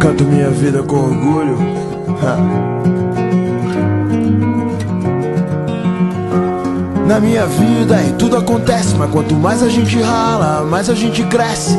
Canto minha vida com orgulho. Na minha vida tudo acontece, mas quanto mais a gente rala, mais a gente cresce.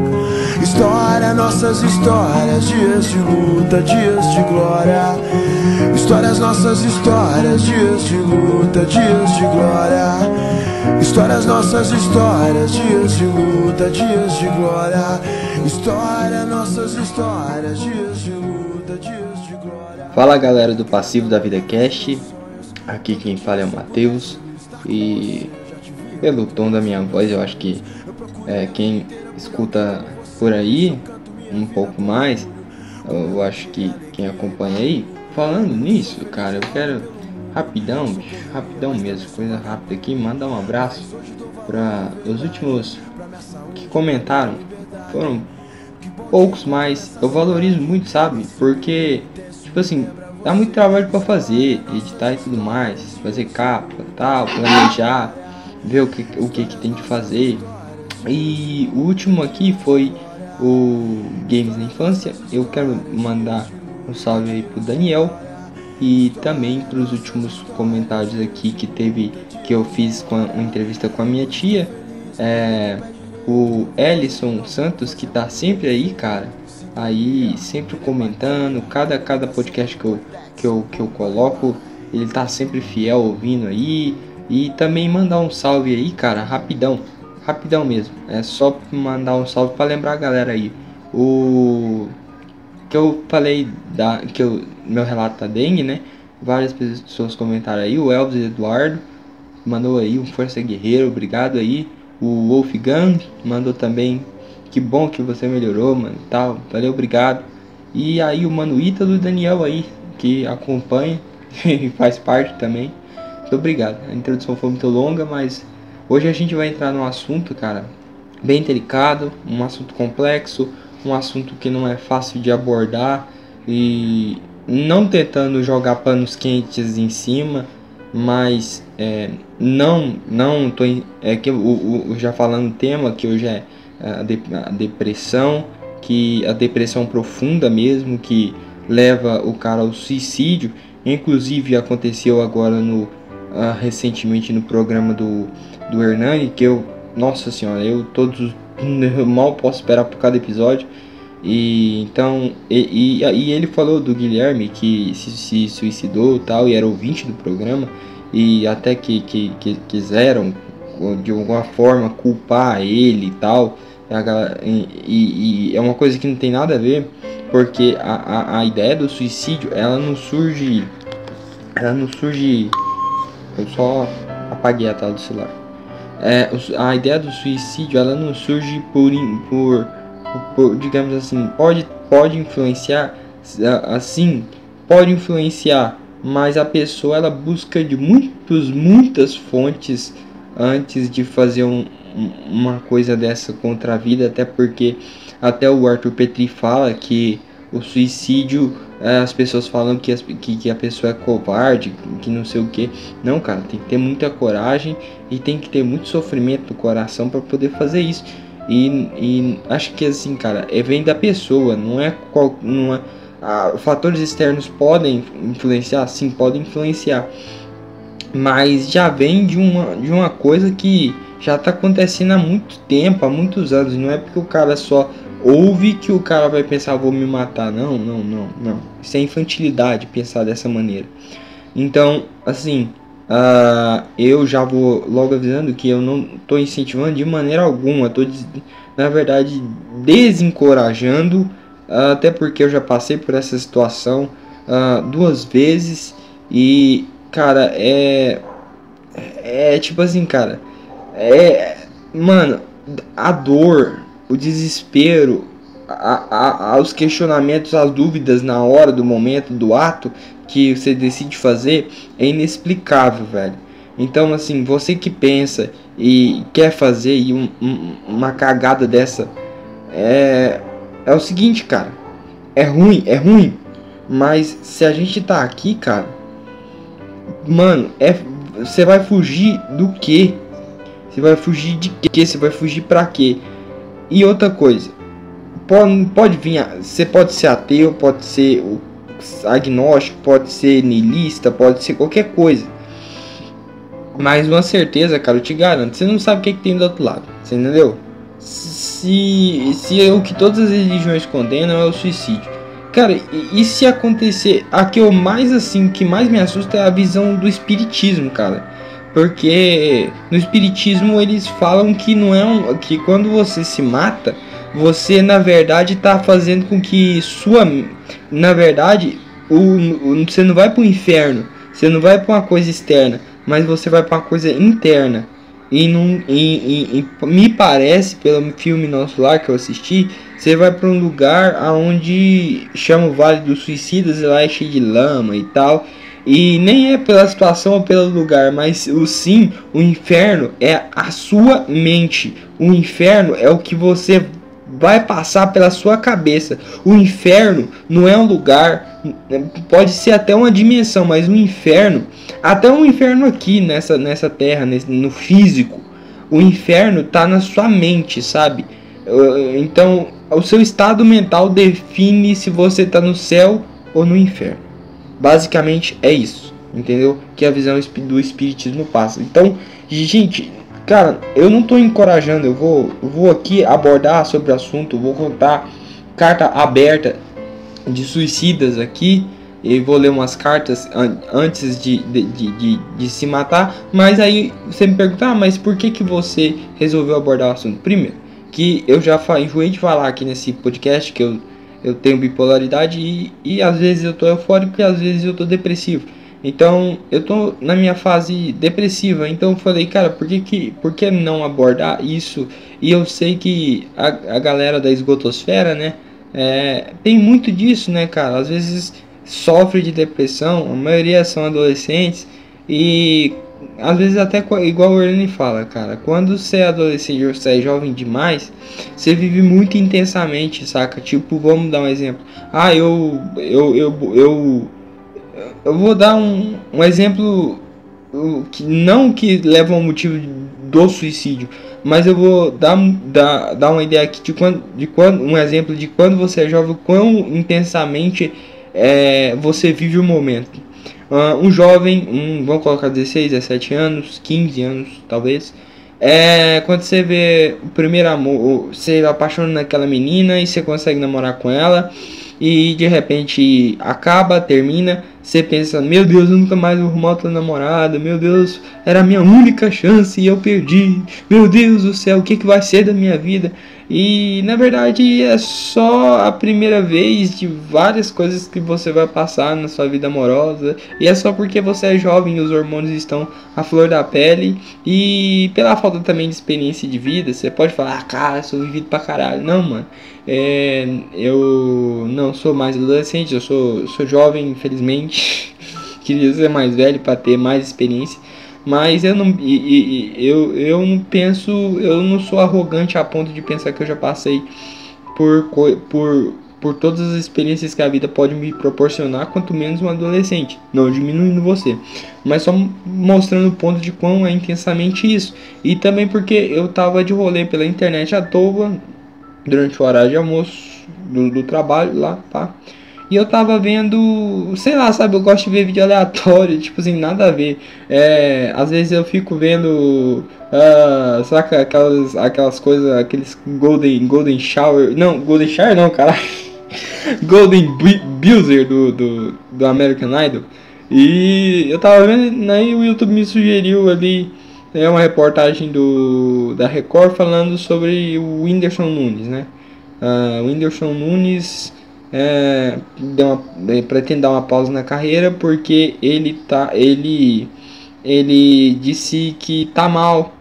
História, nossas histórias, dias de luta, dias de glória. Histórias, nossas histórias, dias de luta, dias de glória. Histórias, nossas histórias, dias de luta, dias de glória. História, nossas histórias, dias de luta, dias de glória. Fala galera do Passivo da Vida Cast, aqui quem fala é o Matheus e pelo tom da minha voz eu acho que é, quem escuta por aí, um pouco mais, eu acho que quem acompanha aí, falando nisso, cara, eu quero rapidão, bicho, rapidão mesmo, coisa rápida aqui, mandar um abraço para os últimos que comentaram. Foram poucos, mas eu valorizo muito, sabe? Porque, tipo assim, dá muito trabalho para fazer, editar e tudo mais, fazer capa, tal, planejar, ver o que, o que, que tem que fazer. E o último aqui foi o Games na Infância. Eu quero mandar um salve aí pro Daniel e também para os últimos comentários aqui que teve que eu fiz com uma entrevista com a minha tia. É, o Ellison Santos que tá sempre aí, cara. Aí sempre comentando, cada cada podcast que eu, que eu, que eu coloco, ele tá sempre fiel ouvindo aí. E também mandar um salve aí, cara, rapidão rapidão mesmo. É só mandar um salve para lembrar a galera aí. O que eu falei da que eu meu relato da dengue, né? Várias pessoas comentaram aí. O Elvis Eduardo mandou aí um força guerreiro, obrigado aí. O Wolfgang mandou também. Que bom que você melhorou, mano, tal. Valeu, obrigado. E aí o mano Ítalo Daniel aí que acompanha e faz parte também. Muito obrigado. A introdução foi muito longa, mas Hoje a gente vai entrar num assunto, cara, bem delicado, um assunto complexo, um assunto que não é fácil de abordar e não tentando jogar panos quentes em cima, mas é, não, não tô é que o, o, já falando tema que hoje é a, de, a depressão, que a depressão profunda mesmo que leva o cara ao suicídio, inclusive aconteceu agora no uh, recentemente no programa do do Hernani, que eu, nossa senhora, eu todos eu mal posso esperar por cada episódio. E então, e, e, e ele falou do Guilherme que se, se suicidou tal, e era ouvinte do programa, e até que, que, que quiseram de alguma forma culpar ele e tal. E, e, é uma coisa que não tem nada a ver, porque a, a, a ideia do suicídio ela não surge. Ela não surge. Eu só apaguei a tela do celular. É, a ideia do suicídio ela não surge por, por, por, digamos assim, pode, pode influenciar, assim, pode influenciar, mas a pessoa ela busca de muitos, muitas fontes antes de fazer um, uma coisa dessa contra a vida, até porque até o Arthur Petri fala que o suicídio é, as pessoas falam que, as, que, que, a pessoa é covarde, que não sei o que. Não, cara, tem que ter muita coragem e tem que ter muito sofrimento no coração para poder fazer isso. E, e, acho que assim, cara, é vem da pessoa, não é qual, não é, fatores externos podem influenciar, sim, podem influenciar, mas já vem de uma, de uma coisa que já está acontecendo há muito tempo, há muitos anos. Não é porque o cara só ouve que o cara vai pensar, vou me matar. Não, não, não, não. Isso é infantilidade pensar dessa maneira. Então, assim, uh, eu já vou logo avisando que eu não estou incentivando de maneira alguma. Estou, na verdade, desencorajando. Uh, até porque eu já passei por essa situação uh, duas vezes. E, cara, é. É tipo assim, cara. É. Mano, a dor o desespero, a, a, aos questionamentos, às dúvidas na hora, do momento, do ato que você decide fazer, é inexplicável, velho. Então, assim, você que pensa e quer fazer e um, um, uma cagada dessa, é, é o seguinte, cara. É ruim, é ruim. Mas se a gente tá aqui, cara, mano, é você vai fugir do que? Você vai fugir de quê? Você vai fugir para quê? E outra coisa, pode, pode vir, você pode ser ateu, pode ser agnóstico, pode ser niilista, pode ser qualquer coisa. Mas uma certeza, cara, eu te garanto, você não sabe o que, que tem do outro lado. Você entendeu? Se, se é o que todas as religiões condenam é o suicídio. Cara, e, e, se acontecer, a que eu mais assim, que mais me assusta é a visão do espiritismo, cara. Porque no espiritismo eles falam que não é um, que quando você se mata, você na verdade está fazendo com que sua na verdade o, o você não vai para o inferno, você não vai para uma coisa externa, mas você vai para uma coisa interna. E, num, e, e, e, me parece, pelo filme Nosso Lar que eu assisti, você vai para um lugar aonde chama o Vale dos Suicidas e lá é cheio de lama e tal. E nem é pela situação ou pelo lugar, mas o sim, o inferno é a sua mente. O inferno é o que você vai passar pela sua cabeça. O inferno não é um lugar, pode ser até uma dimensão, mas o inferno, até um inferno aqui nessa, nessa terra, nesse, no físico, o inferno está na sua mente, sabe? Então, o seu estado mental define se você está no céu ou no inferno. Basicamente é isso, entendeu? Que a visão do espiritismo passa. Então, gente, Cara, eu não tô encorajando, eu vou, vou aqui abordar sobre o assunto, vou contar carta aberta de suicidas aqui. E vou ler umas cartas an antes de, de, de, de, se matar. Mas aí você me pergunta, ah, mas por que, que você resolveu abordar o assunto? Primeiro, que eu já enjoei de falar aqui nesse podcast que eu, eu tenho bipolaridade e, e às vezes eu tô eufórico e às vezes eu tô depressivo. Então, eu tô na minha fase depressiva, então eu falei, cara, por que, que, por que não abordar isso? E eu sei que a, a galera da esgotosfera, né, é, tem muito disso, né, cara? Às vezes sofre de depressão, a maioria são adolescentes e às vezes até igual o Ernie fala, cara, quando você é adolescente ou você é jovem demais, você vive muito intensamente, saca? Tipo, vamos dar um exemplo. Ah, eu eu eu, eu eu vou dar um, um exemplo que não que leva ao motivo do suicídio, mas eu vou dar, dar, dar uma ideia aqui de quando, de quando um exemplo de quando você é jovem, quão intensamente é, você vive o momento. Uh, um jovem, um, vamos colocar 16, 17 anos, 15 anos talvez, é quando você vê o primeiro amor, você apaixona naquela menina e você consegue namorar com ela e de repente acaba, termina, você pensa, meu Deus, eu nunca mais vou arrumar outra namorada, meu Deus, era a minha única chance e eu perdi, meu Deus do céu, o que, que vai ser da minha vida? E na verdade é só a primeira vez de várias coisas que você vai passar na sua vida amorosa. E é só porque você é jovem e os hormônios estão à flor da pele. E pela falta também de experiência de vida, você pode falar, ah, cara, sou vivido pra caralho. Não, mano. É, eu não sou mais adolescente, eu sou, sou jovem, infelizmente. Queria ser mais velho para ter mais experiência. Mas eu não, eu, eu não penso, eu não sou arrogante a ponto de pensar que eu já passei por, por, por todas as experiências que a vida pode me proporcionar, quanto menos um adolescente. Não diminuindo você, mas só mostrando o ponto de quão é intensamente isso. E também porque eu tava de rolê pela internet à toa durante o horário de almoço do, do trabalho lá, pá. E eu tava vendo, sei lá, sabe, eu gosto de ver vídeo aleatório, tipo assim, nada a ver. É, às vezes eu fico vendo, uh, saca, aquelas, aquelas coisas, aqueles Golden, Golden Shower, não, Golden Shower não, cara. Golden Builder do, do, do American Idol. E eu tava vendo, aí o YouTube me sugeriu ali é uma reportagem do da Record falando sobre o Whindersson Nunes, né? Uh, o Whindersson Nunes é, uma, pretende dar uma pausa na carreira porque ele tá ele ele disse que tá mal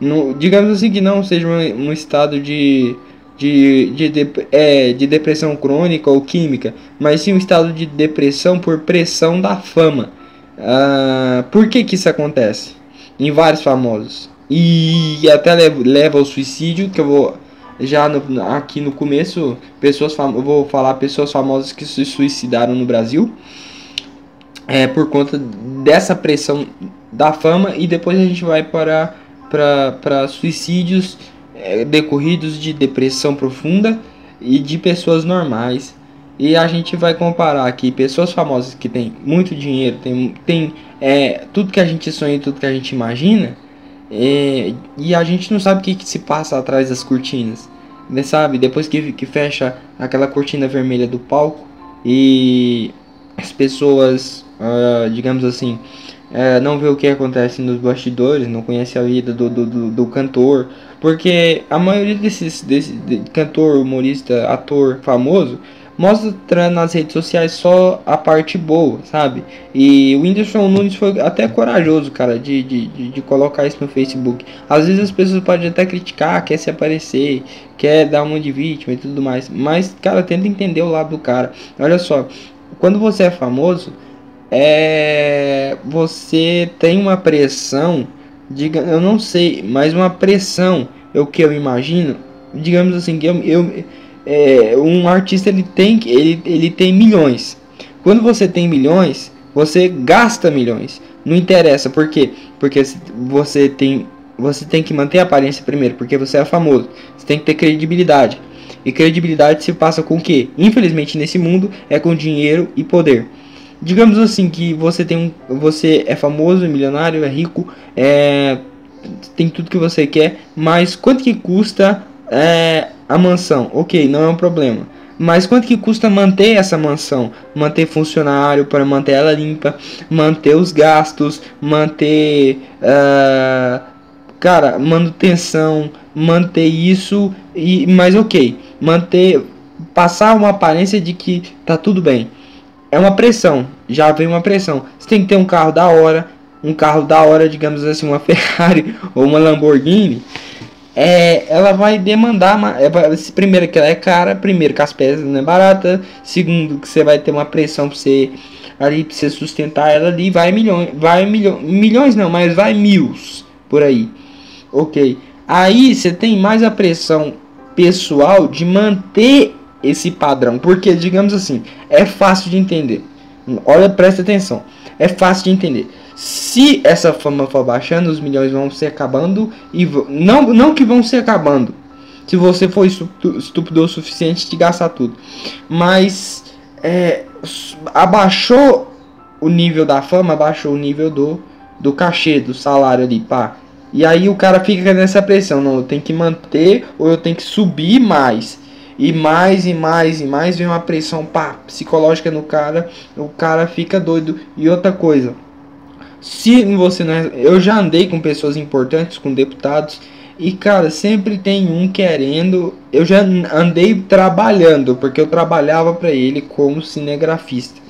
no, digamos assim que não seja um, um estado de de, de, de, é, de depressão crônica ou química, mas sim um estado de depressão por pressão da fama. Ah, por que, que isso acontece? Em vários famosos. E até leva, ao suicídio, que eu vou já no, aqui no começo, pessoas eu vou falar pessoas famosas que se suicidaram no Brasil. É, por conta dessa pressão da fama e depois a gente vai para para suicídios é, decorridos de depressão profunda e de pessoas normais. E a gente vai comparar aqui pessoas famosas que têm muito dinheiro, tem, tem é, tudo que a gente sonha, tudo que a gente imagina, é, e a gente não sabe o que, que se passa atrás das cortinas. Né, sabe? Depois que, que fecha aquela cortina vermelha do palco e as pessoas, uh, digamos assim, uh, não vê o que acontece nos bastidores, não conhece a vida do, do, do, do cantor, porque a maioria desses, desse de cantor, humorista, ator famoso mostra nas redes sociais só a parte boa, sabe? E o Whindersson Nunes foi até corajoso, cara, de, de, de, colocar isso no Facebook. Às vezes as pessoas podem até criticar, quer se aparecer, quer dar uma de vítima e tudo mais. Mas, cara, tenta entender o lado do cara. Olha só, quando você é famoso, é você tem uma pressão, diga, eu não sei, mas uma pressão, é o que eu imagino, digamos assim, que eu, eu é, um artista ele tem ele, ele tem milhões. Quando você tem milhões, você gasta milhões. Não interessa, por quê? Porque você tem você tem que manter a aparência primeiro, porque você é famoso. Você tem que ter credibilidade. E credibilidade se passa com o quê? Infelizmente nesse mundo é com dinheiro e poder. Digamos assim que você tem um, você é famoso, milionário, é rico, é, tem tudo que você quer, mas quanto que custa é, a mansão? Ok, não é um problema. Mas quanto que custa manter essa mansão? Manter funcionário para manter ela limpa, manter os gastos, manter, uh, cara, manutenção, manter isso e, mas ok, manter, passar uma aparência de que tá tudo bem. É uma pressão, já vem uma pressão. Você tem que ter um carro da hora, um carro da hora, digamos assim, uma Ferrari ou uma Lamborghini é, ela vai demandar uma, é, primeiro que ela é cara, primeiro que as peças não é barata, segundo que você vai ter uma pressão para você ali para você sustentar ela ali, vai milhões, vai milhões, milhões não, mas vai mil por aí. OK. Aí você tem mais a pressão pessoal de manter esse padrão, porque digamos assim, é fácil de entender. Olha, presta atenção. É fácil de entender se essa fama for baixando, os milhões vão se acabando e não, não que vão se acabando. Se você for estúpido o suficiente de gastar tudo, mas é, abaixou o nível da fama, abaixou o nível do do cachê, do salário ali, pá. E aí o cara fica nessa pressão, não, eu tenho que manter ou eu tenho que subir mais. E mais e mais e mais vem uma pressão pá, psicológica no cara, o cara fica doido. E outra coisa, se você não é, eu já andei com pessoas importantes, com deputados e cara, sempre tem um querendo. Eu já andei trabalhando, porque eu trabalhava para ele como cinegrafista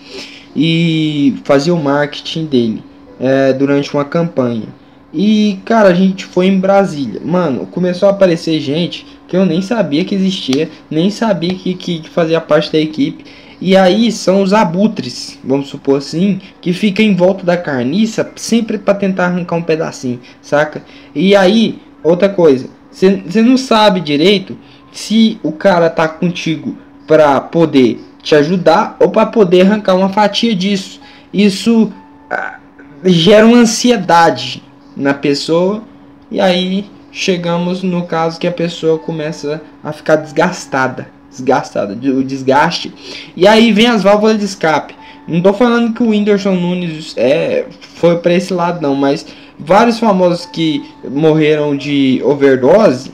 e fazia o marketing dele é, durante uma campanha. E cara, a gente foi em Brasília. Mano, começou a aparecer gente que eu nem sabia que existia, nem sabia que, que fazia parte da equipe. E aí são os abutres, vamos supor assim, que fica em volta da carniça sempre para tentar arrancar um pedacinho, saca? E aí, outra coisa, você não sabe direito se o cara tá contigo para poder te ajudar ou para poder arrancar uma fatia disso. Isso ah, gera uma ansiedade na pessoa e aí chegamos no caso que a pessoa começa a ficar desgastada desgastada, o desgaste. E aí vem as válvulas de escape. Não tô falando que o Whindersson Nunes é, foi para esse lado não, mas vários famosos que morreram de overdose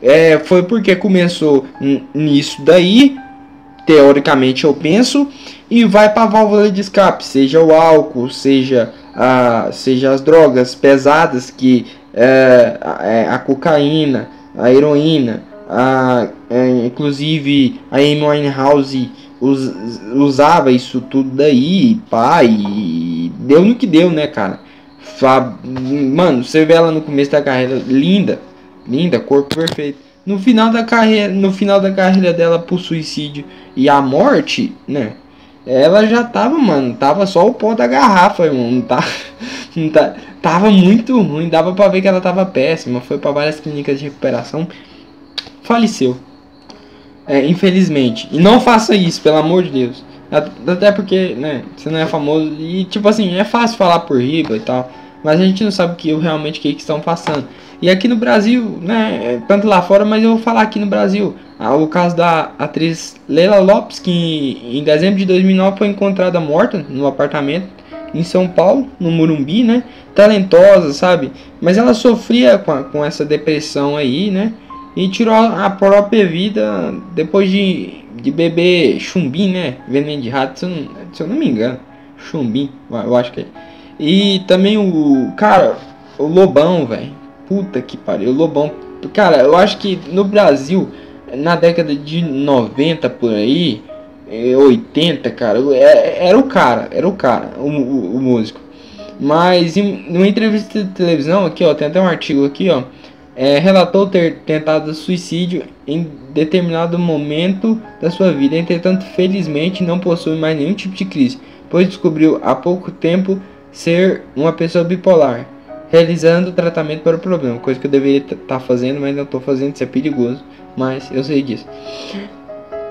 é, foi porque começou nisso daí, teoricamente eu penso, e vai para a válvula de escape, seja o álcool, seja, a, seja as drogas pesadas que é, a, é, a cocaína, a heroína, a, é, inclusive a Amy Winehouse us, usava isso tudo daí, pá, e deu no que deu, né, cara? Mano, você vê ela no começo da carreira, linda, linda, corpo perfeito. no final da carreira, no final da carreira dela por suicídio e a morte, né? Ela já tava, mano, tava só o pó da garrafa, irmão. Não tá, não tá, tava muito ruim, dava para ver que ela tava péssima. Foi para várias clínicas de recuperação, faleceu. É, infelizmente. E não faça isso, pelo amor de Deus. Até porque, né, você não é famoso e tipo assim, é fácil falar por riba e tal, mas a gente não sabe que realmente o que, que estão passando. E aqui no Brasil, né, tanto lá fora, mas eu vou falar aqui no Brasil. Ah, o caso da atriz Leila Lopes, que em dezembro de 2009 foi encontrada morta no apartamento em São Paulo, no Morumbi, né? Talentosa, sabe? Mas ela sofria com, a, com essa depressão aí, né? E tirou a própria vida depois de, de beber chumbim, né? Veneno de rato, se eu, não, se eu não me engano. Chumbim, eu acho que é. E também o. Cara, o Lobão, velho. Puta que pariu. O Lobão. Cara, eu acho que no Brasil, na década de 90 por aí, 80, cara, é, era o cara, era o cara, o, o, o músico. Mas em numa entrevista de televisão aqui, ó, tem até um artigo aqui, ó, é, relatou ter tentado suicídio em determinado momento da sua vida. Entretanto, felizmente não possui mais nenhum tipo de crise, pois descobriu há pouco tempo ser uma pessoa bipolar realizando tratamento para o problema, coisa que eu deveria estar tá fazendo, mas não estou fazendo, isso é perigoso, mas eu sei disso.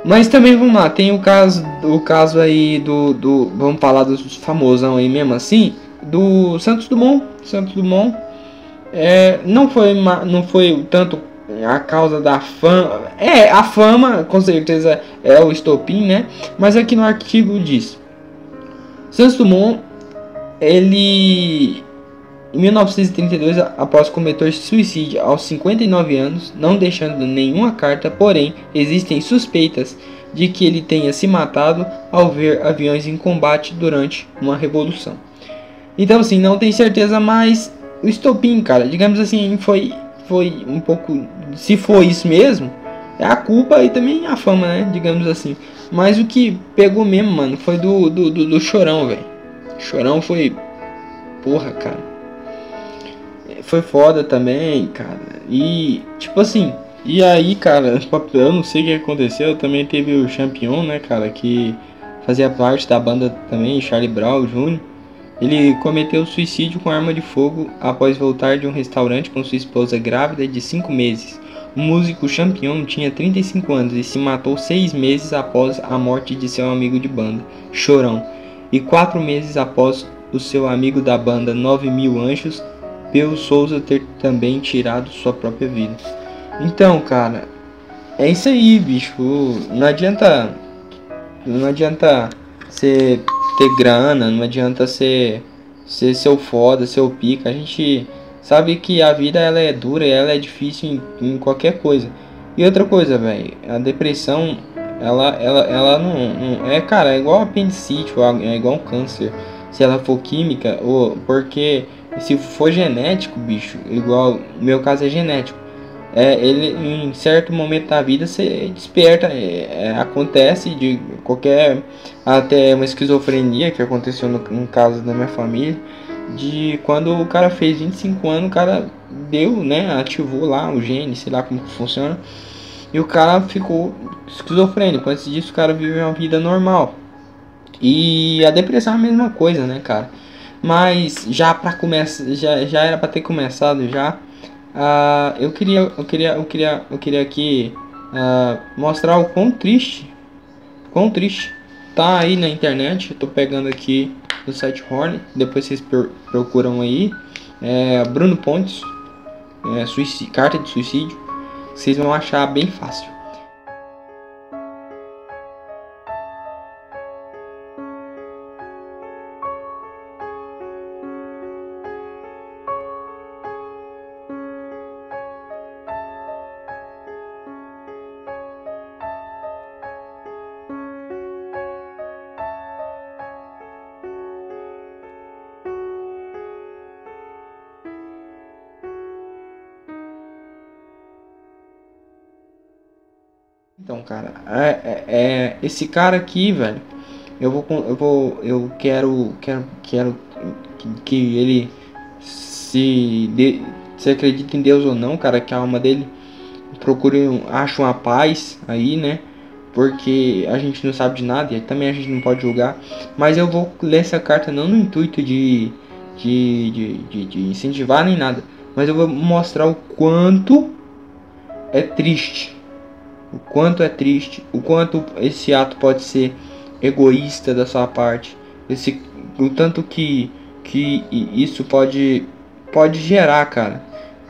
Mas também vamos lá, tem o caso, o caso aí do, do vamos falar dos famosão aí mesmo assim, do Santos Dumont, Santos Dumont, é, não foi não foi tanto a causa da fama, é a fama com certeza é o estopim, né? Mas aqui no artigo diz, Santos Dumont ele em 1932, após cometer suicídio aos 59 anos, não deixando nenhuma carta, porém, existem suspeitas de que ele tenha se matado ao ver aviões em combate durante uma revolução. Então, assim, não tem certeza, mas o estopim, cara, digamos assim, foi, foi um pouco. Se foi isso mesmo, é a culpa e também a fama, né? Digamos assim. Mas o que pegou mesmo, mano, foi do, do, do, do Chorão, velho. Chorão foi. Porra, cara foi foda também, cara. E, tipo assim, e aí, cara, eu não sei o que aconteceu. Também teve o Champion, né, cara, que fazia parte da banda também, Charlie Brown Jr. Ele cometeu suicídio com arma de fogo após voltar de um restaurante com sua esposa grávida de 5 meses. O músico Champion tinha 35 anos e se matou 6 meses após a morte de seu amigo de banda, Chorão, e 4 meses após o seu amigo da banda 9 Mil Anjos pelo Souza ter também tirado sua própria vida. Então, cara, é isso aí, bicho. Não adianta. Não adianta ser ter grana, não adianta ser ser seu foda, seu pica. A gente sabe que a vida ela é dura e ela é difícil em, em qualquer coisa. E outra coisa, velho, a depressão, ela ela ela não, não, é, cara, é igual apendicite, é igual um câncer. Se ela for química ou porque se for genético, bicho, igual meu caso é genético, é, ele em certo momento da vida você desperta, é, é, acontece de qualquer até uma esquizofrenia que aconteceu no, no, caso da minha família, de quando o cara fez 25 anos, o cara deu, né, ativou lá o gene, sei lá como funciona, e o cara ficou esquizofrênico. Antes disso, o cara viveu uma vida normal. E a depressão é a mesma coisa, né, cara? Mas já para começar, já, já era para ter começado já. Uh, eu queria, eu queria, eu queria, eu queria aqui uh, mostrar o quão triste, quão triste tá aí na internet. Eu tô pegando aqui do site Horn, depois vocês procuram aí. É, Bruno Pontes, é, carta de suicídio. Vocês vão achar bem fácil. É, esse cara aqui, velho, eu vou, eu vou, eu quero, quero, quero que, ele se, de, se acredita em Deus ou não, cara, que a alma dele procurem, acham a paz aí, né? Porque a gente não sabe de nada e também a gente não pode julgar. Mas eu vou ler essa carta não no intuito de, de, de, de, de incentivar nem nada. Mas eu vou mostrar o quanto é triste. O quanto é triste. O quanto esse ato pode ser egoísta da sua parte. Esse, o tanto que, que isso pode, pode gerar, cara.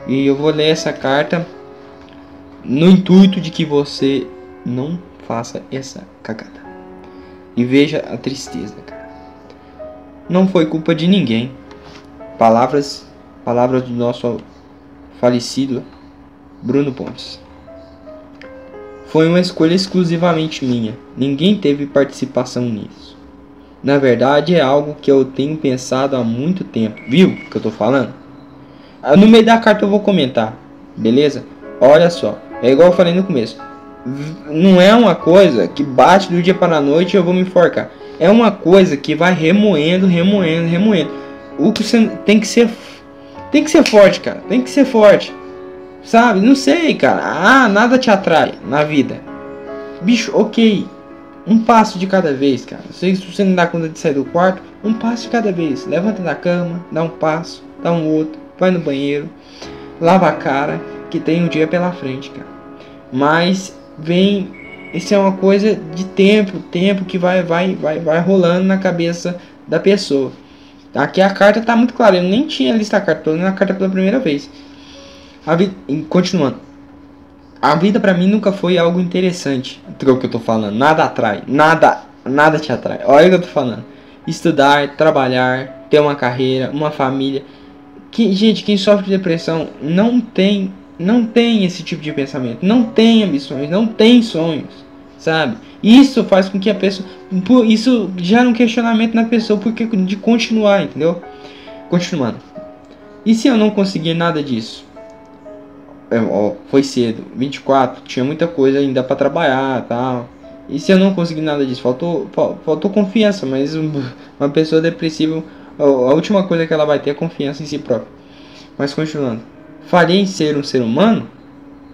E eu vou ler essa carta no intuito de que você não faça essa cagada. E veja a tristeza, cara. Não foi culpa de ninguém. Palavras, palavras do nosso falecido Bruno Pontes. Foi uma escolha exclusivamente minha. Ninguém teve participação nisso. Na verdade, é algo que eu tenho pensado há muito tempo. Viu o que eu tô falando? Ah, no meio da carta eu vou comentar, beleza? Olha só, é igual eu falei no começo. Não é uma coisa que bate do dia para a noite e eu vou me enforcar. É uma coisa que vai remoendo, remoendo, remoendo. O que você tem que ser tem que ser forte, cara. Tem que ser forte. Sabe? Não sei, cara. Ah, nada te atrai na vida. Bicho, ok. Um passo de cada vez, cara. Se você não dá conta de sair do quarto, um passo de cada vez. Levanta da cama, dá um passo, dá um outro, vai no banheiro, lava a cara, que tem um dia pela frente, cara. Mas vem, isso é uma coisa de tempo, tempo que vai, vai, vai, vai rolando na cabeça da pessoa. Aqui a carta tá muito clara. Eu nem tinha lista a carta, tô carta pela primeira vez. A continuando. A vida para mim nunca foi algo interessante. É o que eu tô falando. Nada atrai. Nada, nada te atrai. Olha o que eu tô falando. Estudar, trabalhar, ter uma carreira, uma família. Que, gente, quem sofre de depressão não tem, não tem esse tipo de pensamento. Não tem ambições, não tem sonhos, sabe? Isso faz com que a pessoa, isso gera um questionamento na pessoa porque de continuar, entendeu? Continuando. E se eu não conseguir nada disso? É, foi cedo, 24, tinha muita coisa ainda para trabalhar, tal. E se eu não conseguir nada disso, faltou, faltou confiança, mas uma pessoa depressiva, a última coisa que ela vai ter é confiança em si própria. Mas continuando. Falhei em ser um ser humano?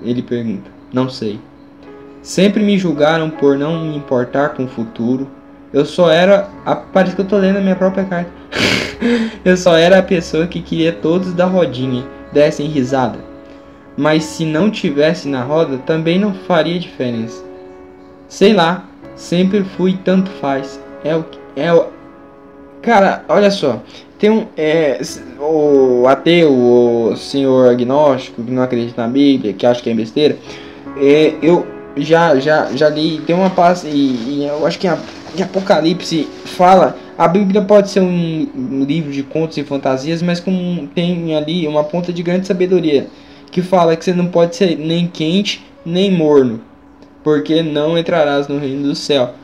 Ele pergunta. Não sei. Sempre me julgaram por não me importar com o futuro. Eu só era. A, parece que eu tô lendo a minha própria carta. eu só era a pessoa que queria todos da rodinha dessem risada mas se não tivesse na roda também não faria diferença. Sei lá, sempre fui tanto faz. É o é o Cara, olha só, tem um é, o ateu, o senhor agnóstico que não acredita na Bíblia, que acha que é besteira. É, eu já já já li, tem uma parte e, e eu acho que a, em Apocalipse fala a Bíblia pode ser um, um livro de contos e fantasias, mas com, tem ali uma ponta de grande sabedoria que fala que você não pode ser nem quente nem morno, porque não entrarás no reino do céu.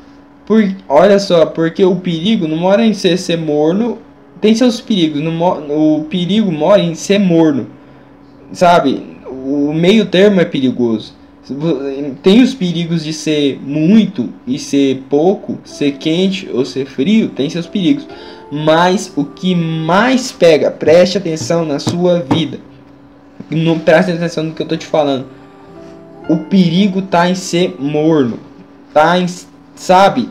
Por, olha só, porque o perigo não mora em ser, ser morno, tem seus perigos, no, o perigo mora em ser morno, sabe? O meio termo é perigoso. Tem os perigos de ser muito e ser pouco, ser quente ou ser frio, tem seus perigos. Mas o que mais pega, preste atenção na sua vida, não presta atenção no que eu tô te falando. O perigo tá em ser morno. Tá em, sabe?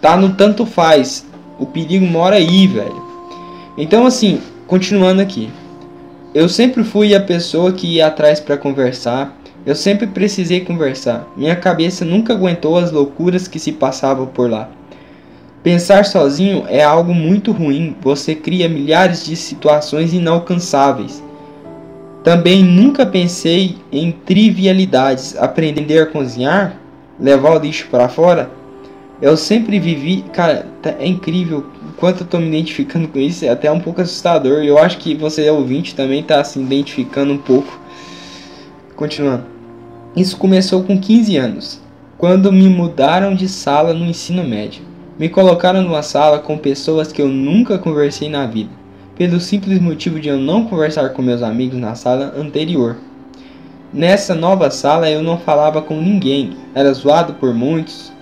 Tá no tanto faz. O perigo mora aí, velho. Então assim, continuando aqui. Eu sempre fui a pessoa que ia atrás para conversar. Eu sempre precisei conversar. Minha cabeça nunca aguentou as loucuras que se passavam por lá. Pensar sozinho é algo muito ruim. Você cria milhares de situações inalcançáveis. Também nunca pensei em trivialidades, aprender a cozinhar, levar o lixo para fora. Eu sempre vivi, cara, tá, é incrível o quanto eu tô me identificando com isso, é até um pouco assustador. Eu acho que você ouvinte também tá se identificando um pouco. Continuando. Isso começou com 15 anos, quando me mudaram de sala no ensino médio. Me colocaram numa sala com pessoas que eu nunca conversei na vida pelo simples motivo de eu não conversar com meus amigos na sala anterior. Nessa nova sala eu não falava com ninguém, era zoado por muitos,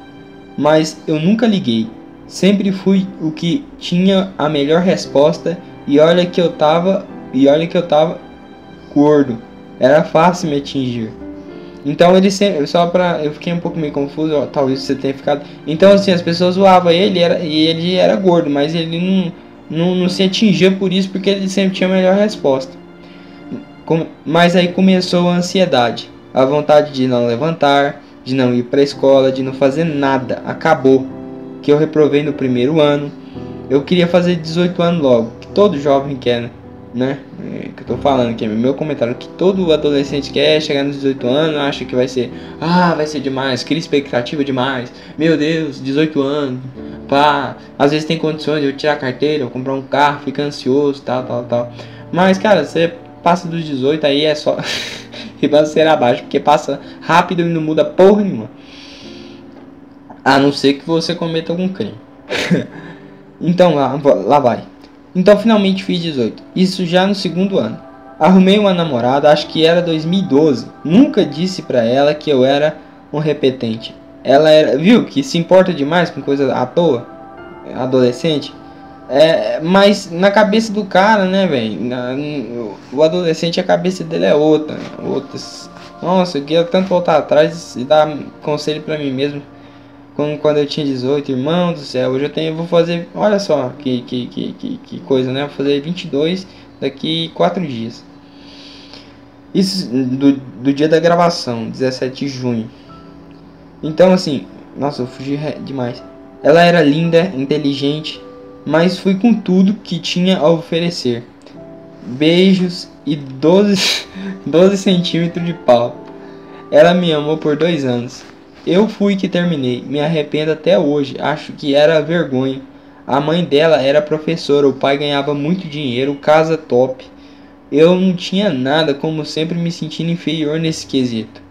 mas eu nunca liguei. Sempre fui o que tinha a melhor resposta e olha que eu tava e olha que eu tava gordo. Era fácil me atingir. Então ele sempre, só pra. Eu fiquei um pouco meio confuso, ó, talvez você tenha ficado. Então assim, as pessoas zoavam ele era, e ele era gordo, mas ele não, não, não se atingia por isso porque ele sempre tinha a melhor resposta. Com, mas aí começou a ansiedade, a vontade de não levantar, de não ir para a escola, de não fazer nada. Acabou. Que eu reprovei no primeiro ano. Eu queria fazer 18 anos logo, que todo jovem quer, né? né? É, que eu tô falando aqui, meu comentário que todo adolescente quer chegar nos 18 anos, acha que vai ser, ah, vai ser demais, cria expectativa demais. Meu Deus, 18 anos. Pá, às vezes tem condições de eu tirar a carteira, eu comprar um carro, fica ansioso, tal, tal, tal. Mas, cara, você passa dos 18 aí é só ribanceira abaixo, porque passa rápido e não muda porra nenhuma. A não ser que você cometa algum crime. então lá, lá vai. Então finalmente fiz 18. Isso já no segundo ano. Arrumei uma namorada, acho que era 2012. Nunca disse pra ela que eu era um repetente. Ela era, viu, que se importa demais com coisa à toa, adolescente. É, mas na cabeça do cara, né, velho? O adolescente, a cabeça dele é outra. Outras. Nossa, eu queria tanto voltar atrás e dar conselho pra mim mesmo quando, quando eu tinha 18, irmão do céu, hoje eu tenho, vou fazer, olha só que, que, que, que, que coisa, né? Vou fazer 22 daqui 4 dias. Isso do, do dia da gravação, 17 de junho. Então, assim, nossa, eu fugi demais. Ela era linda, inteligente, mas fui com tudo que tinha a oferecer. Beijos e 12, 12 centímetros de pau. Ela me amou por dois anos. Eu fui que terminei, me arrependo até hoje, acho que era vergonha. A mãe dela era professora, o pai ganhava muito dinheiro, casa top. Eu não tinha nada, como sempre me sentindo inferior nesse quesito.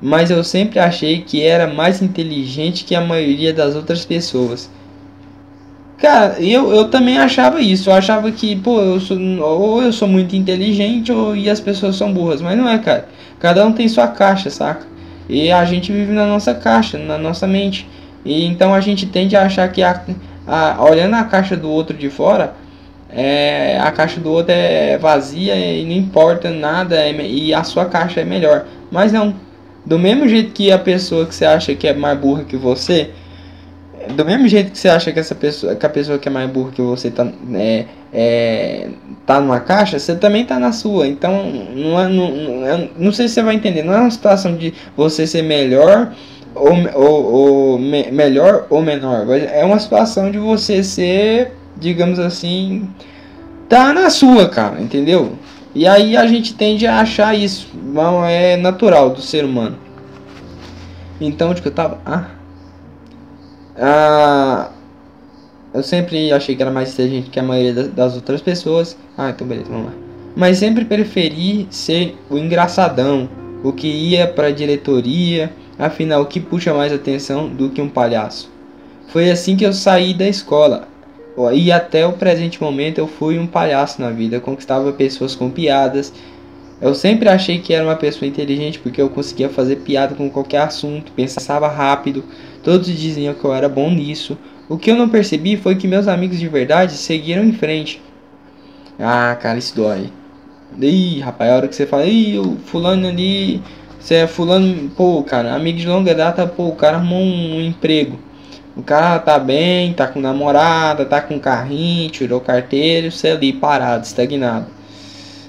Mas eu sempre achei que era mais inteligente que a maioria das outras pessoas. Cara, eu, eu também achava isso. Eu achava que, pô, eu sou, ou eu sou muito inteligente ou e as pessoas são burras. Mas não é, cara. Cada um tem sua caixa, saca? E a gente vive na nossa caixa, na nossa mente. E então a gente tende a achar que a, a, olhando a caixa do outro de fora, é, a caixa do outro é vazia e não importa nada é, e a sua caixa é melhor. Mas não. Do mesmo jeito que a pessoa que você acha que é mais burra que você, do mesmo jeito que você acha que essa pessoa, que a pessoa que é mais burra que você tá, é, é, tá numa caixa, você também tá na sua. Então, não, é, não, não, não sei se você vai entender. Não é uma situação de você ser melhor ou, ou, ou me, melhor ou menor. É uma situação de você ser, digamos assim, tá na sua, cara, entendeu? E aí a gente tende a achar isso. Não é natural do ser humano. Então, onde que eu tava? Ah. Ah, eu sempre achei que era mais inteligente que a maioria das outras pessoas. Ah, então beleza, vamos lá. Mas sempre preferi ser o engraçadão, o que ia para a diretoria, afinal, o que puxa mais atenção do que um palhaço. Foi assim que eu saí da escola. E até o presente momento eu fui um palhaço na vida, conquistava pessoas com piadas. Eu sempre achei que era uma pessoa inteligente porque eu conseguia fazer piada com qualquer assunto, pensava rápido, Todos diziam que eu era bom nisso. O que eu não percebi foi que meus amigos de verdade seguiram em frente. Ah, cara, isso dói. Ih, rapaz, a hora que você fala, ih, o fulano ali, você é fulano, pô, cara, amigo de longa data, pô, o cara arrumou um emprego. O cara tá bem, tá com namorada, tá com carrinho, tirou carteira, você ali parado, estagnado.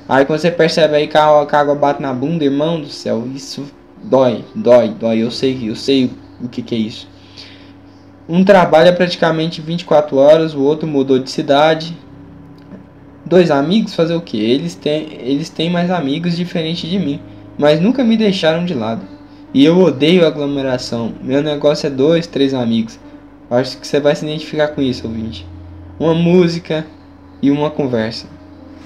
Aí quando você percebe aí que a, água bate na bunda, irmão do céu, isso dói, dói, dói. Eu sei, eu sei o que, que é isso. Um trabalha praticamente 24 horas, o outro mudou de cidade. Dois amigos fazer o que? Eles têm, eles têm mais amigos diferentes de mim, mas nunca me deixaram de lado. E eu odeio aglomeração. Meu negócio é dois, três amigos. Acho que você vai se identificar com isso, ouvinte. Uma música e uma conversa.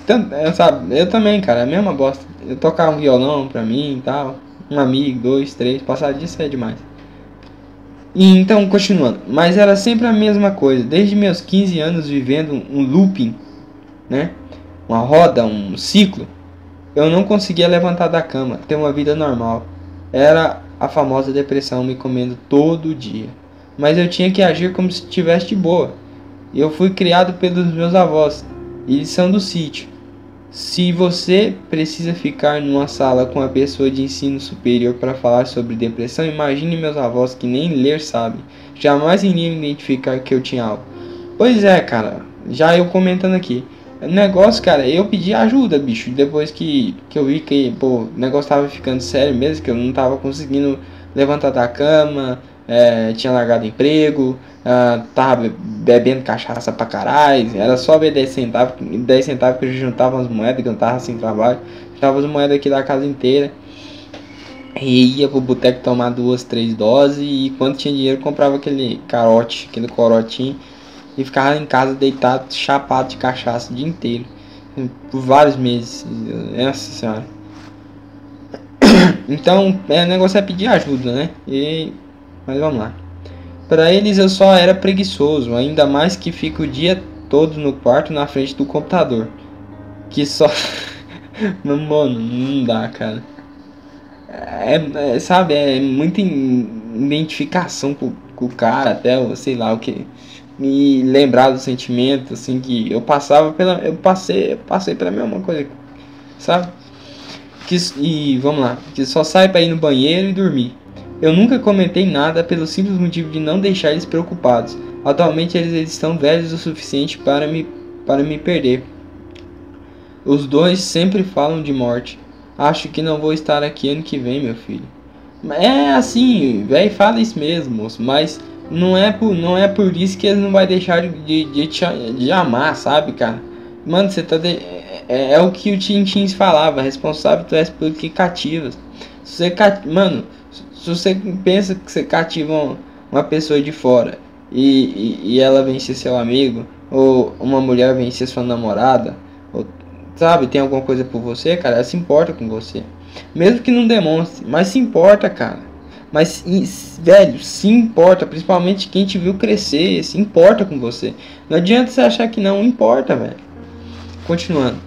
Então, eu, sabe, eu também, cara, é a mesma bosta. Eu tocar um violão pra mim e tal. Um amigo, dois, três. Passar disso é demais. E então, continuando, mas era sempre a mesma coisa, desde meus 15 anos vivendo um looping, né? Uma roda, um ciclo. Eu não conseguia levantar da cama, ter uma vida normal. Era a famosa depressão me comendo todo dia. Mas eu tinha que agir como se estivesse de boa. Eu fui criado pelos meus avós, eles são do sítio. Se você precisa ficar numa sala com a pessoa de ensino superior para falar sobre depressão, imagine meus avós que nem ler sabem. Jamais iriam identificar que eu tinha algo. Pois é, cara. Já eu comentando aqui. O negócio, cara, eu pedi ajuda, bicho. Depois que, que eu vi que, pô, o negócio tava ficando sério mesmo, que eu não tava conseguindo levantar da cama, é, tinha largado emprego, uh, tava bebendo cachaça pra caralho, era só ver 10 centavos, 10 centavos que eu juntava as moedas, que eu tava sem trabalho, juntava as moedas aqui da casa inteira. E ia pro boteco tomar duas, três doses e quando tinha dinheiro comprava aquele carote, aquele corotinho e ficava em casa deitado, chapado de cachaça o dia inteiro. Por vários meses. Nossa senhora. Então, é, o negócio é pedir ajuda, né? E, mas vamos lá. Para eles eu só era preguiçoso, ainda mais que fico o dia todo no quarto na frente do computador. Que só. Mano, não dá, cara. É, é, sabe, é muita identificação com, com o cara, até, sei lá o que. Me lembrar do sentimento, assim, que eu passava pela. Eu passei, eu passei pela mesma coisa, sabe? Que, e vamos lá, que só sai para ir no banheiro e dormir. Eu nunca comentei nada pelo simples motivo de não deixar eles preocupados. Atualmente eles estão velhos o suficiente para me, para me perder. Os dois sempre falam de morte. Acho que não vou estar aqui ano que vem, meu filho. É assim, velho, fala isso mesmo, moço, mas não é por, não é por isso que eles não vai deixar de, de, te, de amar, sabe, cara? Mano, você tá. De, é, é, o que o Tintins falava, responsável tu és pelo que cativas. Você, mano, se você pensa que você cativa uma pessoa de fora e, e, e ela vem ser seu amigo, ou uma mulher vem ser sua namorada, ou, sabe, tem alguma coisa por você, cara, ela se importa com você. Mesmo que não demonstre, mas se importa, cara. Mas, velho, se importa, principalmente quem te viu crescer, se importa com você. Não adianta você achar que não importa, velho. Continuando.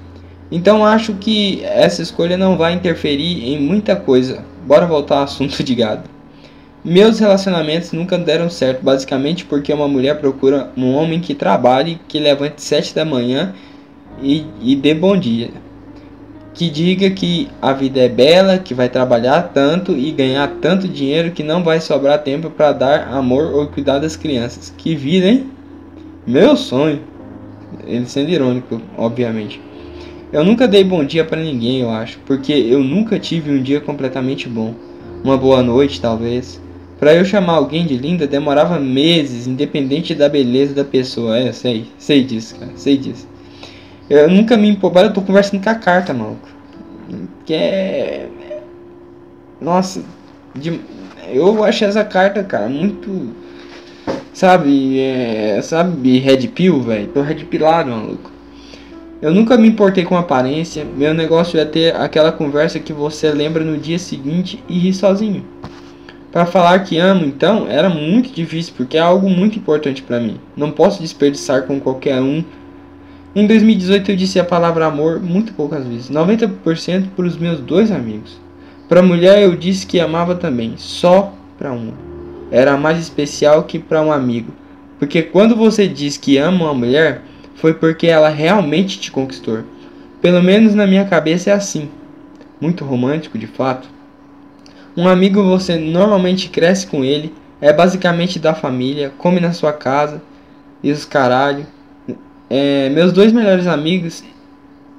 Então acho que essa escolha não vai interferir em muita coisa Bora voltar ao assunto de gado. Meus relacionamentos nunca deram certo, basicamente porque uma mulher procura um homem que trabalhe, que levante sete da manhã e, e dê bom dia. Que diga que a vida é bela, que vai trabalhar tanto e ganhar tanto dinheiro que não vai sobrar tempo para dar amor ou cuidar das crianças. Que vida, hein? Meu sonho. Ele sendo irônico, obviamente. Eu nunca dei bom dia para ninguém, eu acho, porque eu nunca tive um dia completamente bom. Uma boa noite, talvez. Para eu chamar alguém de linda demorava meses, independente da beleza da pessoa. É, sei, sei disso, cara, sei disso. Eu nunca me empolgava, eu tô conversando com a carta, maluco. Que é. Nossa, de... eu achei essa carta, cara, muito. Sabe, é... sabe, red pill, velho? Tô red pillado, maluco. Eu nunca me importei com aparência, meu negócio é ter aquela conversa que você lembra no dia seguinte e ri sozinho. Para falar que amo, então, era muito difícil porque é algo muito importante para mim. Não posso desperdiçar com qualquer um. Em 2018 eu disse a palavra amor muito poucas vezes, 90% para os meus dois amigos. Para mulher eu disse que amava também, só para uma. Era mais especial que para um amigo, porque quando você diz que ama uma mulher, foi porque ela realmente te conquistou. Pelo menos na minha cabeça é assim. Muito romântico, de fato. Um amigo você normalmente cresce com ele, é basicamente da família, come na sua casa, e os caralho. É, meus dois melhores amigos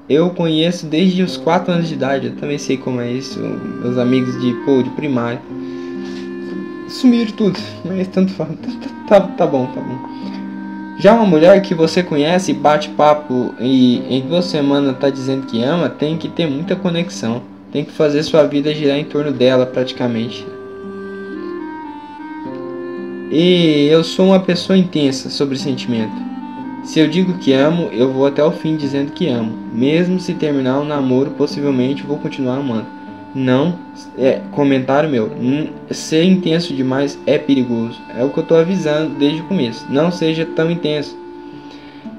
eu conheço desde os 4 anos de idade, eu também sei como é isso. Meus amigos de, pô, de primário. Sumiram tudo, mas tanto faz. Tá, tá, tá bom, tá bom. Já uma mulher que você conhece, bate papo e em duas semanas tá dizendo que ama, tem que ter muita conexão. Tem que fazer sua vida girar em torno dela praticamente. E eu sou uma pessoa intensa sobre sentimento. Se eu digo que amo, eu vou até o fim dizendo que amo. Mesmo se terminar um namoro, possivelmente vou continuar amando. Não, é comentário meu. Ser intenso demais é perigoso. É o que eu tô avisando desde o começo. Não seja tão intenso.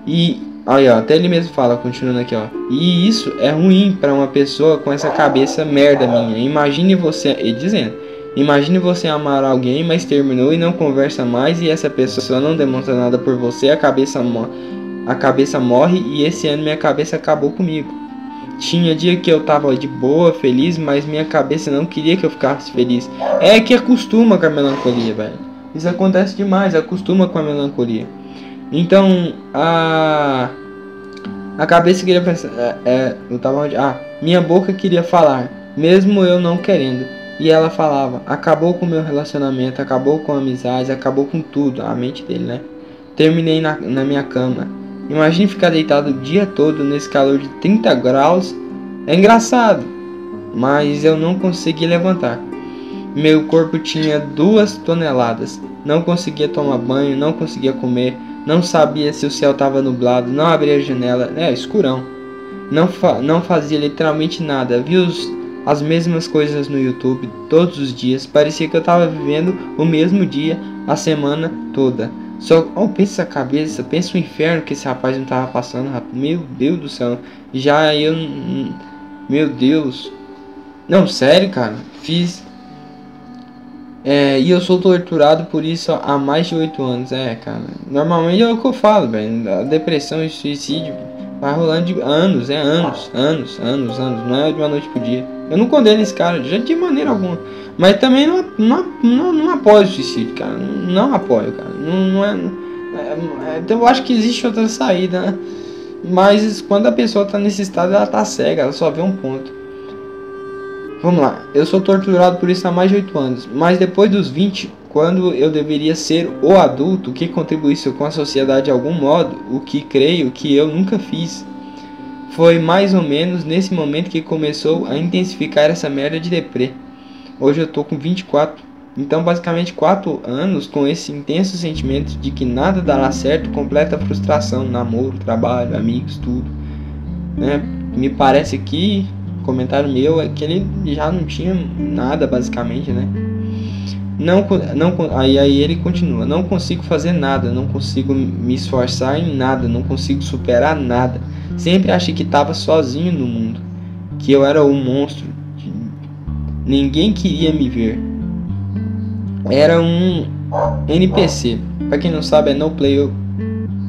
E aí, ó, até ele mesmo fala, continuando aqui, ó. E isso é ruim para uma pessoa com essa cabeça merda minha. Imagine você, ele dizendo. Imagine você amar alguém, mas terminou e não conversa mais e essa pessoa não demonstra nada por você, a cabeça a cabeça morre e esse ano minha cabeça acabou comigo. Tinha dia que eu tava de boa, feliz, mas minha cabeça não queria que eu ficasse feliz. É que acostuma com a melancolia, velho. Isso acontece demais, acostuma com a melancolia. Então, a a cabeça queria pensar, é, é, eu tava onde? Ah, minha boca queria falar, mesmo eu não querendo. E ela falava, acabou com meu relacionamento, acabou com a amizade, acabou com tudo, a mente dele, né? Terminei na, na minha cama. Imagine ficar deitado o dia todo nesse calor de 30 graus. É engraçado, mas eu não consegui levantar. Meu corpo tinha duas toneladas. Não conseguia tomar banho, não conseguia comer, não sabia se o céu estava nublado, não abria a janela, é escurão. Não, fa não fazia literalmente nada. Vi os, as mesmas coisas no YouTube todos os dias. Parecia que eu estava vivendo o mesmo dia a semana toda. Só, oh, pensa a cabeça, pensa o inferno que esse rapaz não tava passando, rapaz. Meu Deus do céu. Já eu. Meu Deus. Não, sério, cara. Fiz. É, e eu sou torturado por isso há mais de 8 anos. É, cara. Normalmente é o que eu falo, velho. A depressão e suicídio vai rolando de anos, é anos, anos, anos, anos. Não é de uma noite pro dia. Eu não condeno esse cara, já de maneira alguma. Mas também não, não, não, não apoio o suicídio, cara. Não, não apoio, cara. Não, não é, é, é, Eu acho que existe outra saída, né? Mas quando a pessoa tá nesse estado, ela tá cega, ela só vê um ponto. Vamos lá, eu sou torturado por isso há mais de 8 anos, mas depois dos 20, quando eu deveria ser o adulto que contribuísse com a sociedade de algum modo, o que creio que eu nunca fiz, foi mais ou menos nesse momento que começou a intensificar essa merda de deprê. Hoje eu tô com 24, então basicamente 4 anos com esse intenso sentimento de que nada dará certo, completa frustração, namoro, trabalho, amigos, tudo. Né? Me parece que comentário meu é que ele já não tinha nada basicamente, né? Não, não, aí, aí ele continua: Não consigo fazer nada, não consigo me esforçar em nada, não consigo superar nada. Sempre achei que estava sozinho no mundo, que eu era um monstro. Ninguém queria me ver. Era um NPC. Para quem não sabe, é No Player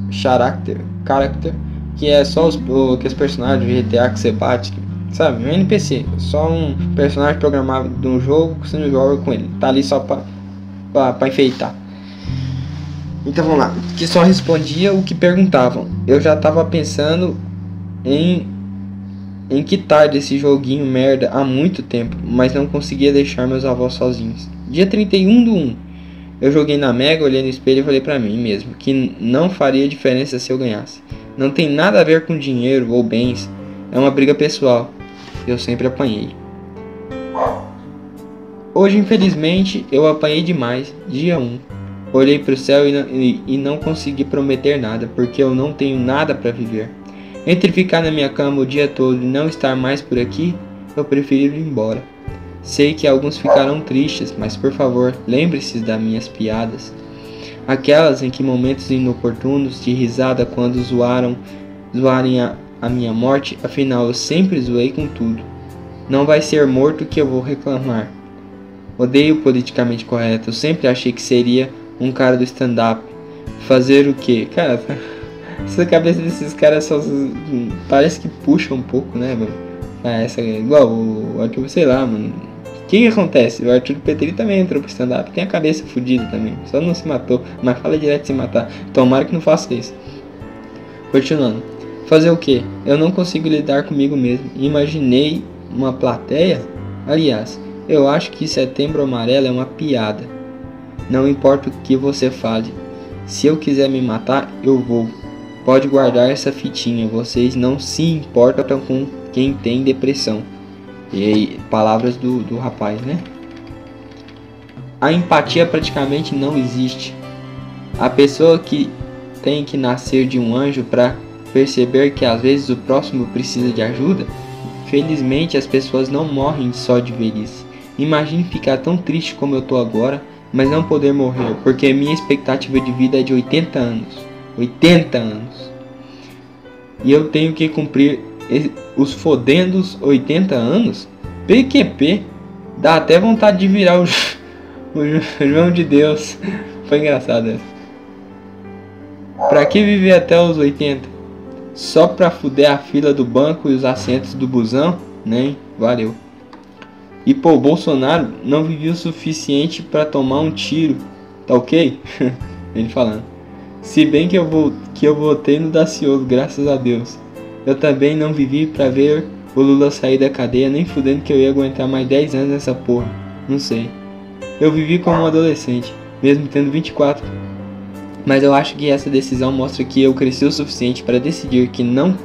Character, character que é só os, os personagens de GTA que você bate, Sabe? Um NPC. Só um personagem programado de um jogo que você não joga com ele. Tá ali só pra, pra enfeitar. Então vamos lá. Que só respondia o que perguntavam. Eu já tava pensando em em quitar desse joguinho merda há muito tempo, mas não conseguia deixar meus avós sozinhos. Dia 31 do 1. Eu joguei na Mega, olhei no espelho e falei para mim mesmo que não faria diferença se eu ganhasse. Não tem nada a ver com dinheiro ou bens, é uma briga pessoal eu sempre apanhei. Hoje, infelizmente, eu apanhei demais. Dia 1. Olhei para o céu e não, e, e não consegui prometer nada, porque eu não tenho nada para viver. Entre ficar na minha cama o dia todo e não estar mais por aqui, eu preferi ir embora. Sei que alguns ficarão tristes, mas por favor, lembre-se das minhas piadas. Aquelas em que momentos inoportunos de risada quando zoaram, zoarem a, a minha morte, afinal eu sempre zoei com tudo. Não vai ser morto que eu vou reclamar. Odeio politicamente correto, eu sempre achei que seria um cara do stand-up. Fazer o que? Cara, essa cabeça desses caras só parece que puxa um pouco, né, mano? Ah, essa é igual o Arthur, sei lá, mano. O que, que acontece? O Arthur Petri também entrou pro stand-up, tem a cabeça fodida também. Só não se matou, mas fala direto de se matar. Tomara que não faça isso. Continuando. Fazer o que? Eu não consigo lidar comigo mesmo. Imaginei uma plateia? Aliás, eu acho que Setembro Amarelo é uma piada. Não importa o que você fale. Se eu quiser me matar, eu vou. Pode guardar essa fitinha. Vocês não se importam com quem tem depressão. E aí, palavras do, do rapaz, né? A empatia praticamente não existe. A pessoa que tem que nascer de um anjo para perceber que às vezes o próximo precisa de ajuda? Felizmente as pessoas não morrem só de velhice. Imagine ficar tão triste como eu tô agora, mas não poder morrer, porque minha expectativa de vida é de 80 anos. 80 anos. E eu tenho que cumprir os fodendos 80 anos? PQP. Dá até vontade de virar o, o João de Deus. Foi engraçado essa. Pra que viver até os 80? só pra fuder a fila do banco e os assentos do busão? Nem, valeu. E pô, Bolsonaro não vivia o suficiente para tomar um tiro, tá ok? Ele falando. Se bem que eu, vou, que eu votei no Daciolo, graças a Deus. Eu também não vivi para ver o Lula sair da cadeia, nem fudendo que eu ia aguentar mais 10 anos nessa porra. Não sei. Eu vivi como um adolescente, mesmo tendo 24. Mas eu acho que essa decisão mostra que eu cresci o suficiente para decidir que não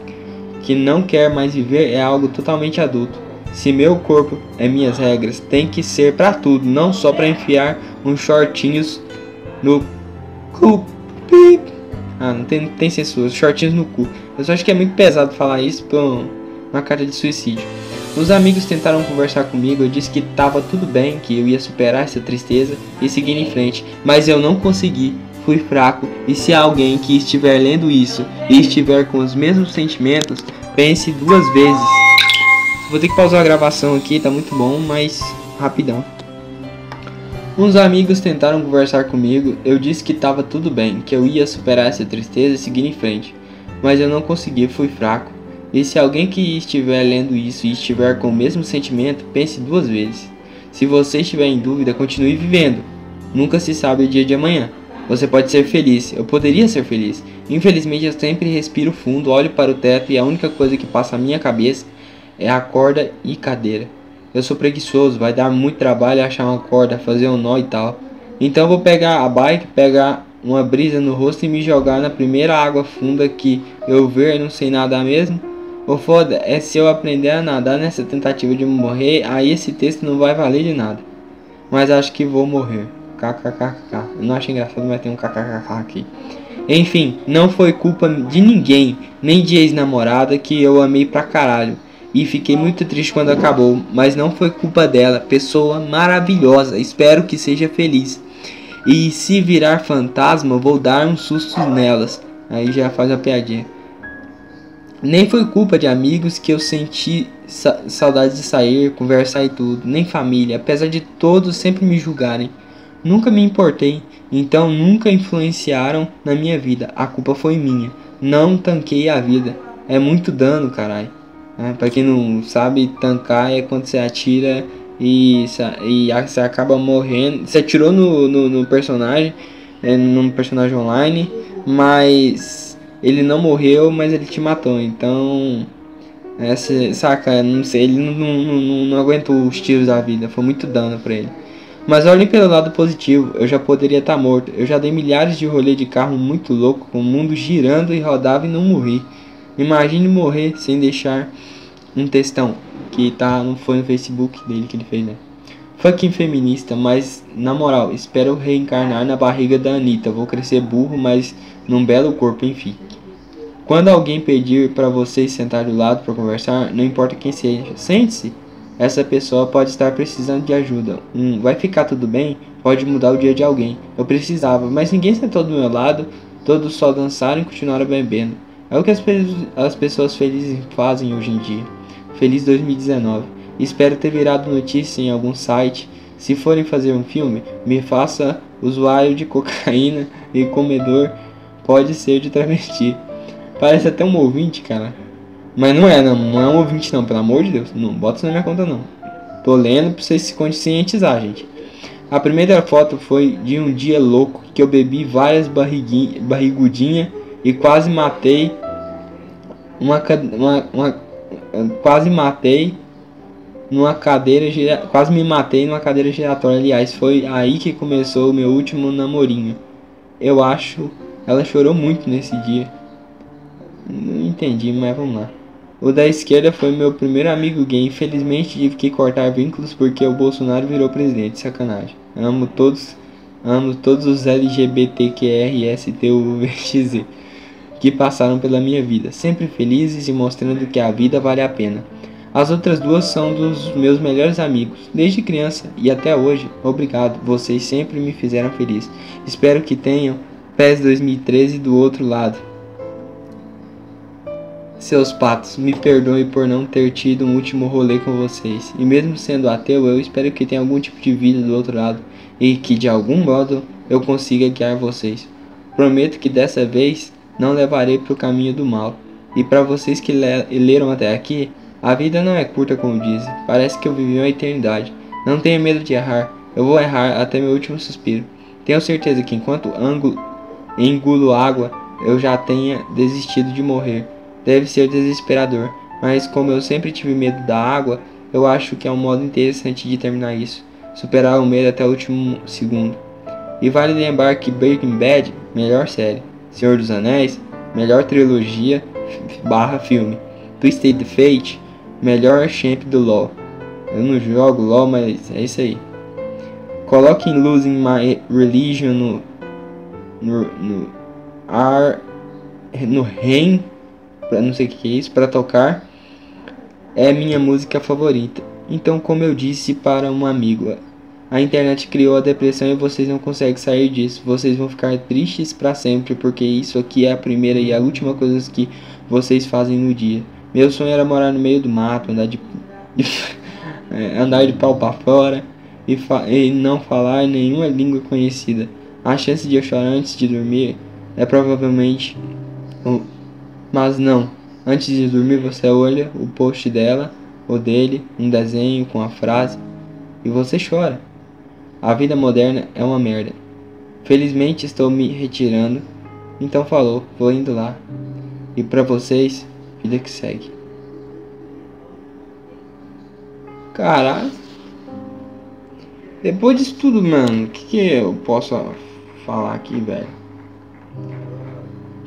que não quer mais viver é algo totalmente adulto. Se meu corpo é minhas regras, tem que ser para tudo, não só para enfiar uns shortinhos no cu. Ah, não tem, não tem censura, shortinhos no cu. Eu só acho que é muito pesado falar isso pra uma carta de suicídio. Os amigos tentaram conversar comigo, eu disse que tava tudo bem, que eu ia superar essa tristeza e seguir em frente, mas eu não consegui, fui fraco e se alguém que estiver lendo isso e estiver com os mesmos sentimentos, pense duas vezes. Vou ter que pausar a gravação aqui, tá muito bom, mas rapidão. Uns amigos tentaram conversar comigo, eu disse que tava tudo bem, que eu ia superar essa tristeza e seguir em frente, mas eu não consegui, fui fraco. E se alguém que estiver lendo isso e estiver com o mesmo sentimento, pense duas vezes. Se você estiver em dúvida, continue vivendo. Nunca se sabe o dia de amanhã. Você pode ser feliz, eu poderia ser feliz. Infelizmente eu sempre respiro fundo, olho para o teto e a única coisa que passa a minha cabeça é a corda e cadeira. Eu sou preguiçoso, vai dar muito trabalho achar uma corda, fazer um nó e tal. Então vou pegar a bike, pegar uma brisa no rosto e me jogar na primeira água funda que eu ver, não sei nadar mesmo. O foda é se eu aprender a nadar nessa tentativa de morrer, aí esse texto não vai valer de nada. Mas acho que vou morrer. KKKK. Não acho engraçado, mas tem um KKKK aqui. Enfim, não foi culpa de ninguém, nem de ex-namorada que eu amei pra caralho. E fiquei muito triste quando acabou, mas não foi culpa dela. Pessoa maravilhosa, espero que seja feliz. E se virar fantasma, vou dar um susto nelas. Aí já faz a piadinha. Nem foi culpa de amigos que eu senti sa saudade de sair, conversar e tudo, nem família, apesar de todos sempre me julgarem. Nunca me importei, então nunca influenciaram na minha vida. A culpa foi minha. Não tanquei a vida. É muito dano, caralho. É, pra quem não sabe, tancar é quando você atira e, e você acaba morrendo. Você atirou no, no, no personagem, é, no personagem online, mas ele não morreu, mas ele te matou. Então, é, saca, não sei, ele não, não, não, não aguentou os tiros da vida, foi muito dano pra ele. Mas olhem pelo lado positivo, eu já poderia estar tá morto. Eu já dei milhares de rolê de carro muito louco, com o mundo girando e rodava e não morri. Imagine morrer sem deixar um textão que tá, não foi no Facebook dele que ele fez, né? Fucking feminista, mas na moral, espero reencarnar na barriga da Anitta. Vou crescer burro, mas num belo corpo, enfim. Quando alguém pedir para vocês sentar do lado para conversar, não importa quem seja, sente-se. Essa pessoa pode estar precisando de ajuda. Um vai ficar tudo bem pode mudar o dia de alguém. Eu precisava, mas ninguém sentou do meu lado. Todos só dançaram e continuaram bebendo. É o que as, pe as pessoas felizes fazem hoje em dia. Feliz 2019. Espero ter virado notícia em algum site. Se forem fazer um filme, me faça usuário de cocaína e comedor. Pode ser de travesti. Parece até um ouvinte, cara. Mas não é, não, não é um ouvinte não, pelo amor de Deus. Não bota isso na minha conta não. Tô lendo pra vocês se conscientizar, gente. A primeira foto foi de um dia louco que eu bebi várias barrigudinhas e quase matei uma, uma, uma, quase matei numa cadeira quase me matei numa cadeira giratória. Aliás, foi aí que começou o meu último namorinho. Eu acho ela chorou muito nesse dia. Não entendi, mas vamos lá. O da esquerda foi meu primeiro amigo gay. Infelizmente tive que cortar vínculos porque o Bolsonaro virou presidente. Sacanagem. Amo todos, amo todos os LGBTQRSTUVXZ que passaram pela minha vida, sempre felizes e mostrando que a vida vale a pena. As outras duas são dos meus melhores amigos, desde criança e até hoje. Obrigado, vocês sempre me fizeram feliz. Espero que tenham PES 2013 do outro lado. Seus patos, me perdoe por não ter tido um último rolê com vocês. E mesmo sendo ateu, eu espero que tenha algum tipo de vida do outro lado e que de algum modo eu consiga guiar vocês. Prometo que dessa vez não levarei para o caminho do mal. E para vocês que leram até aqui, a vida não é curta como dizem. Parece que eu vivi uma eternidade. Não tenha medo de errar. Eu vou errar até meu último suspiro. Tenho certeza que enquanto ângulo, engulo água, eu já tenha desistido de morrer. Deve ser desesperador, mas como eu sempre tive medo da água, eu acho que é um modo interessante de terminar isso. Superar o medo até o último segundo. E vale lembrar que Breaking Bad, melhor série. Senhor dos Anéis, melhor trilogia barra filme. Twisted Fate, melhor champ do LoL. Eu não jogo LoL, mas é isso aí. Coloque em Losing My Religion no, no, no ar no REM, não sei o que é isso, para tocar. É minha música favorita. Então, como eu disse para um amigo, a internet criou a depressão e vocês não conseguem sair disso. Vocês vão ficar tristes para sempre porque isso aqui é a primeira e a última coisa que vocês fazem no dia. Meu sonho era morar no meio do mato, andar de, é, andar de pau para fora e, e não falar nenhuma língua conhecida. A chance de eu chorar antes de dormir é provavelmente, mas não. Antes de dormir você olha o post dela ou dele, um desenho com a frase e você chora. A vida moderna é uma merda. Felizmente estou me retirando. Então falou, vou indo lá. E para vocês, vida que segue. Caralho. Depois disso tudo, mano, o que, que eu posso falar aqui, velho?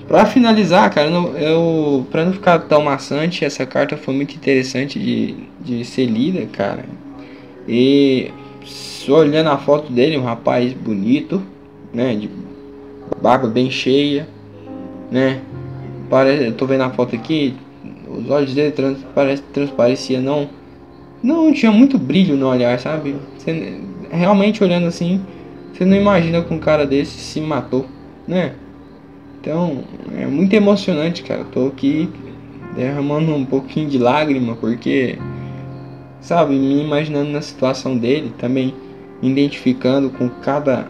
Pra finalizar, cara, eu, eu pra não ficar tão maçante, essa carta foi muito interessante de, de ser lida, cara. E olhando a foto dele, um rapaz bonito, né? De barba bem cheia, né? Parece, eu tô vendo a foto aqui, os olhos dele trans, parece, transparecia não não tinha muito brilho no olhar, sabe? Realmente olhando assim, você não imagina que um cara desse se matou, né? Então, é muito emocionante, cara. Eu tô aqui derramando um pouquinho de lágrima porque sabe, me imaginando na situação dele também identificando com cada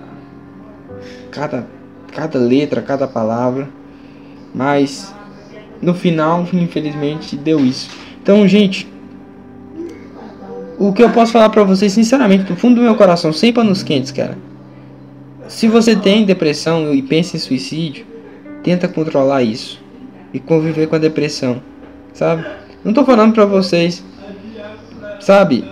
cada cada letra, cada palavra. Mas no final, infelizmente, deu isso. Então, gente, o que eu posso falar para vocês, sinceramente, do fundo do meu coração, sem panos quentes, cara. Se você tem depressão e pensa em suicídio, tenta controlar isso e conviver com a depressão, sabe? Não tô falando para vocês, sabe?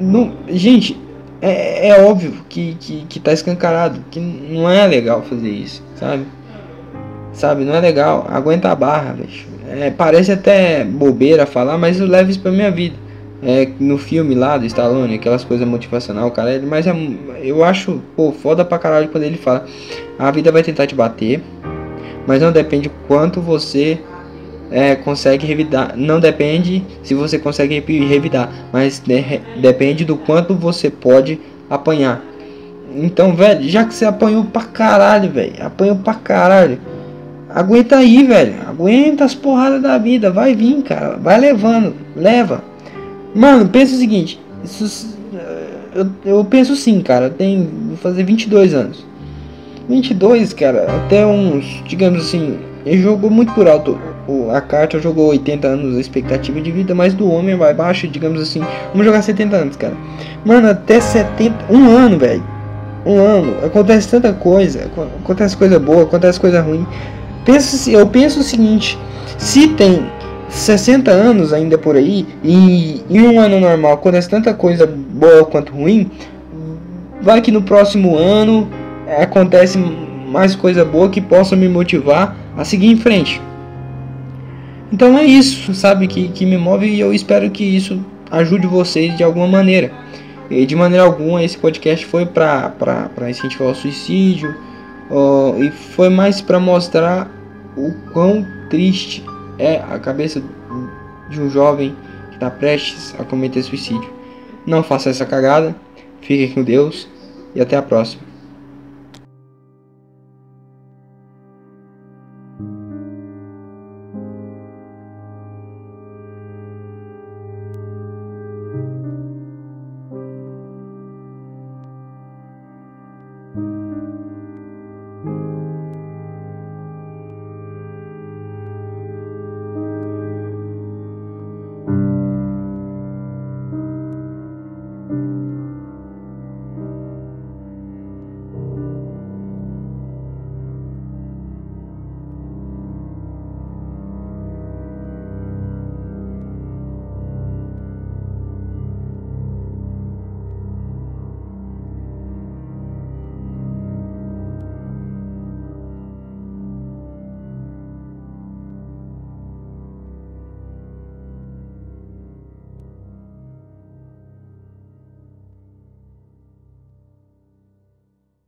Não, gente, é, é óbvio que, que, que tá escancarado, que não é legal fazer isso, sabe? Sabe, não é legal. Aguenta a barra, bicho. É, parece até bobeira falar, mas eu levo isso pra minha vida. É, no filme lá do Stallone, aquelas coisas motivacional, cara, mas é, eu acho, pô, foda pra caralho quando ele fala: a vida vai tentar te bater, mas não depende quanto você é, consegue revidar. Não depende se você consegue revidar, mas de, depende do quanto você pode apanhar. Então, velho, já que você apanhou pra caralho, velho, apanhou pra caralho. Aguenta aí, velho. Aguenta as porradas da vida. Vai vir, cara. Vai levando. Leva. Mano, pensa o seguinte. Isso, eu, eu penso sim, cara. Tem. Vou fazer 22 anos. 22, cara. Até uns. Digamos assim. Ele jogou muito por alto a carta jogou 80 anos a expectativa de vida, mas do homem vai baixo, digamos assim. Vamos jogar 70 anos, cara. Mano, até 70. Um ano, velho. Um ano. Acontece tanta coisa. Acontece coisa boa, acontece coisa ruim. Pensa, eu penso o seguinte: se tem 60 anos ainda por aí, e em um ano normal acontece tanta coisa boa quanto ruim, vai que no próximo ano acontece mais coisa boa que possa me motivar a seguir em frente. Então é isso, sabe, que, que me move e eu espero que isso ajude vocês de alguma maneira. E de maneira alguma esse podcast foi para incentivar o suicídio e foi mais para mostrar o quão triste é a cabeça de um jovem que está prestes a cometer suicídio. Não faça essa cagada, fique com Deus e até a próxima.